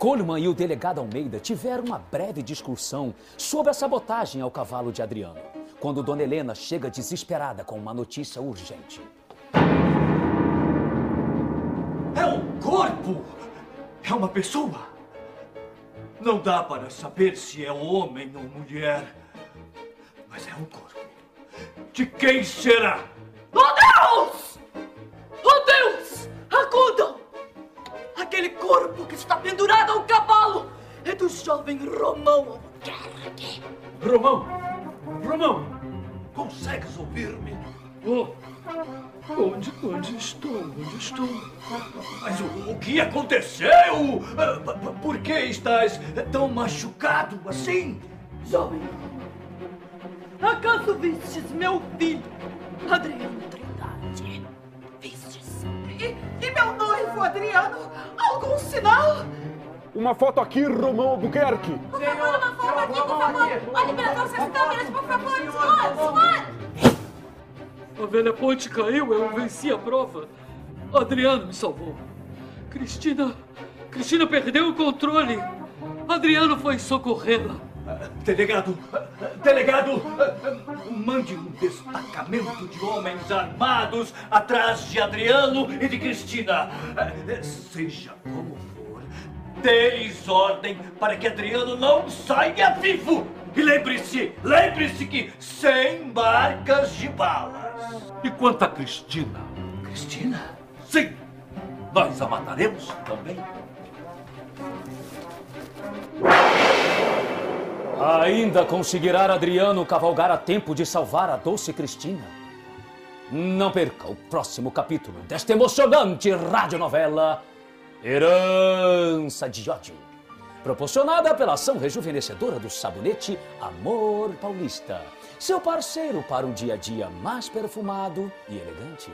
Coleman e o delegado Almeida tiveram uma breve discussão sobre a sabotagem ao cavalo de Adriano, quando Dona Helena chega desesperada com uma notícia urgente. É um corpo! É uma pessoa! Não dá para saber se é homem ou mulher, mas é um corpo. De quem será? Oh corpo que está pendurado ao cavalo é do jovem Romão Albuquerque. Romão! Romão! Consegues ouvir-me? Oh, onde, onde estou? Onde estou? Mas o, o que aconteceu? Ah, Por que estás tão machucado assim? Jovem, acaso vistes meu filho, Adriano Trindade? Adriano? Algum sinal? Uma foto aqui, Romão Albuquerque. Por favor, uma foto aqui, por favor. Olhe para todas as câmeras, por favor. Senhor, senhor. A velha ponte caiu, eu venci a prova. Adriano me salvou. Cristina. Cristina perdeu o controle. Adriano foi socorrê-la. Delegado, delegado, mande um destacamento de homens armados atrás de Adriano e de Cristina. Seja como for, deis ordem para que Adriano não saia vivo. E lembre-se, lembre-se que sem marcas de balas. E quanto a Cristina? Cristina? Sim, nós a mataremos também. Ainda conseguirá Adriano cavalgar a tempo de salvar a doce Cristina? Não perca o próximo capítulo desta emocionante radionovela Herança de Ódio, proporcionada pela ação rejuvenescedora do sabonete Amor Paulista, seu parceiro para um dia a dia mais perfumado e elegante.